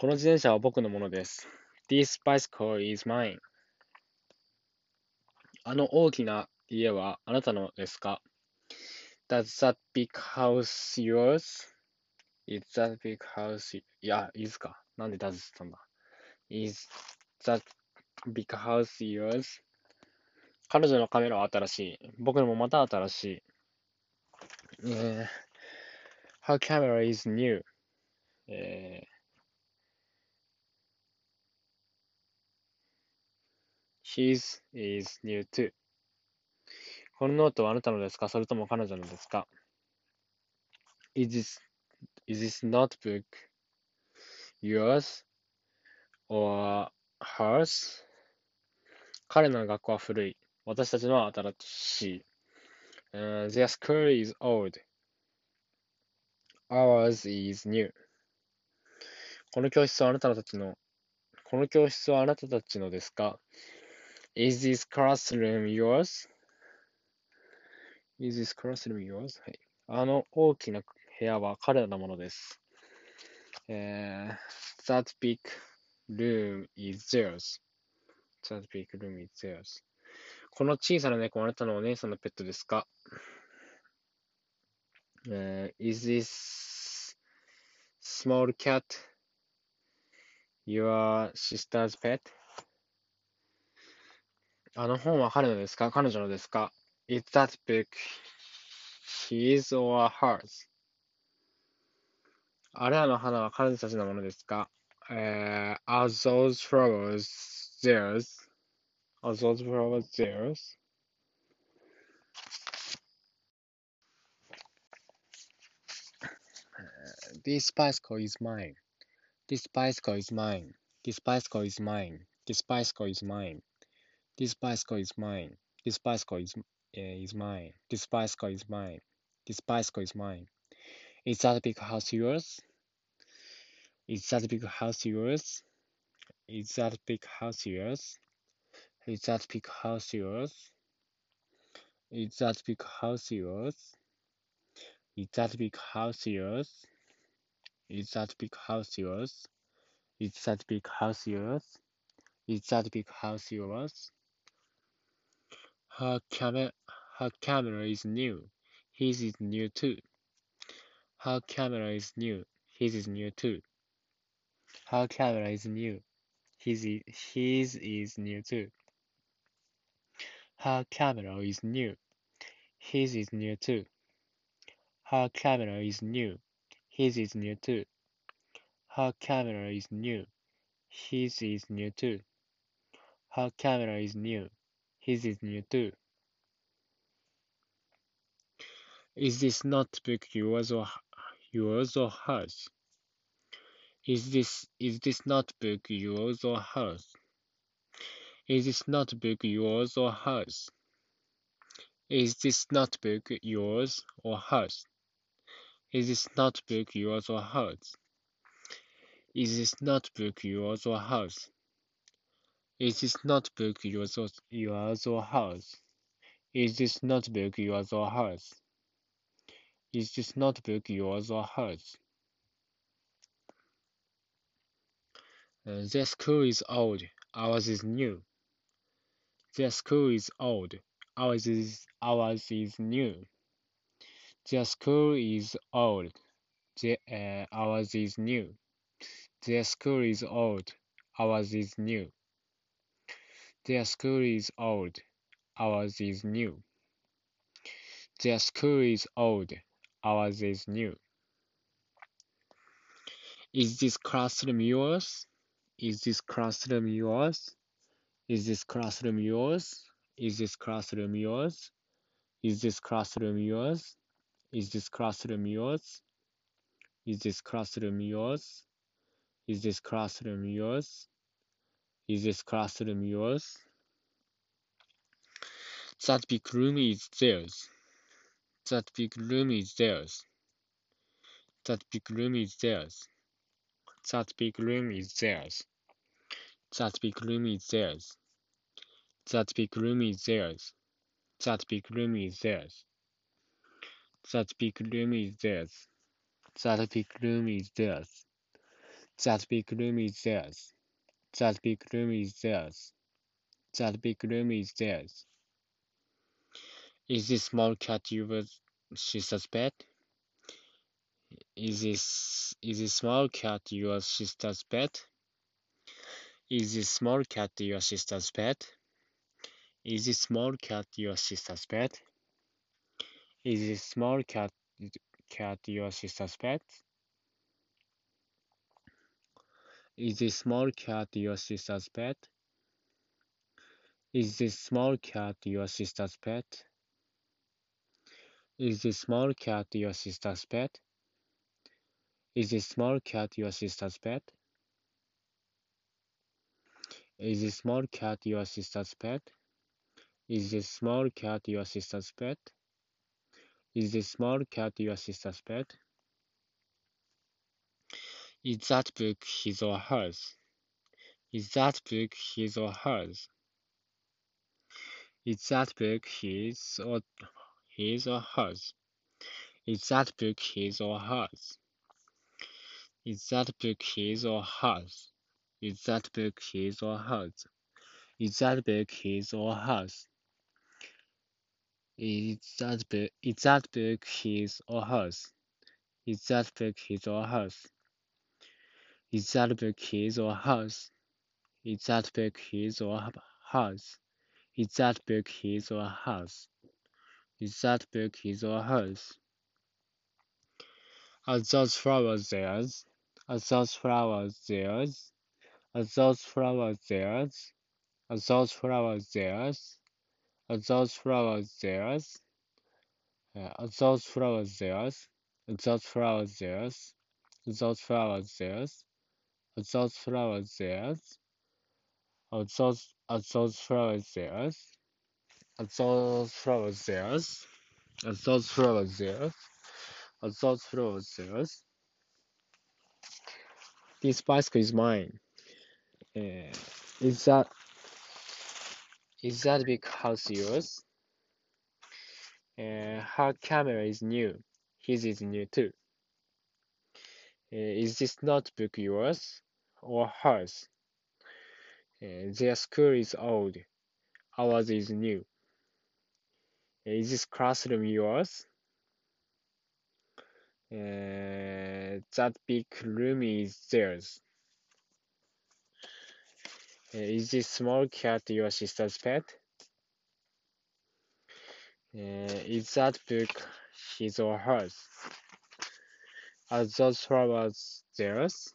この自転車は僕のものです。This bicycle is mine. あの大きな家はあなたのですか ?Does that big house yours? Is that big house? いや、いいですかなんで does って言ったんだ ?Is that big house yours? 彼女のカメラは新しい。僕のもまた新しい。えー、Her camera is new. えー His is new too. このノートはあなたのですかそれとも彼女のですか Is this, is this notebook yours or hers? 彼の学校は古い。私たちのは新しい。Uh, their school is old. Ours is new. この教室はあなたたちの、この教室はあなたたちのですか Is this classroom yours? Is this classroom yours? はい。あの大きな部屋は彼らのものです。えー That big room is theirs. That big room is theirs. この小さな猫はあなたのお姉さんのペットですか、えー Is this small cat your sister's pet? あの本は彼のですか彼女のですか ?Is that book his or hers? あれらの花は彼女たちのものですかえー Are those flowers theirs? Are those flowers theirs? This bicycle is mine. This bicycle is mine. This bicycle is mine. This bicycle is mine. This bicycle is mine. This bicycle is uh, is mine. This bicycle is mine. This bicycle is mine. Is that big house yours? Is that big house yours? Is that big house yours? Is that big house yours? Is that big house yours? Is that big house yours? Is that big house yours? Is that big house yours? Is that big house yours? Her camera, her camera is new. His is new too. Her camera is new. His is new too. Her camera is new. His is, his is new too. Her camera is new. His is new too. Her camera is new. His is new too. Her camera is new. His is new too. Her camera is new. His is new too. Is this notebook yours or yours or hers? Is this is this notebook yours or hers? Is this notebook yours or hers? Is this notebook yours or hers? Is this notebook yours or hers? Is this notebook yours or hers? Is this notebook yours or, hers? Is this notebook yours or hers? Is this notebook yours or hers? Uh, their school is old, ours is new. Their school is old, ours is ours is new. Their school is old, the, uh, ours is new. Their school is old, ours is new. Their school is old, ours is new. Their school is old, ours is new. Is this classroom yours? Is this classroom yours? Is this classroom yours? Is this classroom yours? Is this classroom yours? Is this classroom yours? Is this classroom yours? Is this classroom yours? Is this classroom yours? That big room is theirs. That big room is theirs. That big room is theirs. That big room is theirs. That big room is theirs. That big room is theirs. That big room is theirs. That big room is theirs. That big room is theirs. That big room is theirs. That big room is theirs. That big room is theirs. Is this small cat your sister's pet? Is this is this small cat your sister's pet? Is this small cat your sister's pet? Is this small cat your sister's pet? Is this small cat cat your sister's pet? Is this small cat your sister's pet? Is this small cat your sister's pet? Is this small cat your sister's pet? Is this small cat your sister's pet? Is this small cat your sister's pet? Is this small cat your sister's pet? Is this small cat your sister's pet? Is that book his or hers? Is that book his or hers? Is that book his or his or hers? Is that book his or hers? Is that book his or hers? Is that book his or hers? Is that book his or hers? Is that book is that book his or hers? Is that book his or hers? Is that book his or hers? Is that book his or hers? Is that book his or hers? Is that book his or hers? Are those flowers theirs? Are those flowers theirs? Are those flowers theirs? Are those flowers theirs? Are those flowers theirs? Are those flowers theirs? Are those flowers theirs? Are those flowers theirs? Are those flowers theirs? Are those are those flowers theirs? Are those flowers theirs? Are those flowers theirs? Are those flowers theirs? This bicycle is mine. Uh, is that is that big house yours? Uh, her camera is new. His is new too. Uh, is this notebook yours or hers? Their school is old. Ours is new. Is this classroom yours? Uh, that big room is theirs. Is this small cat your sister's pet? Uh, is that book his or hers? Are those flowers theirs?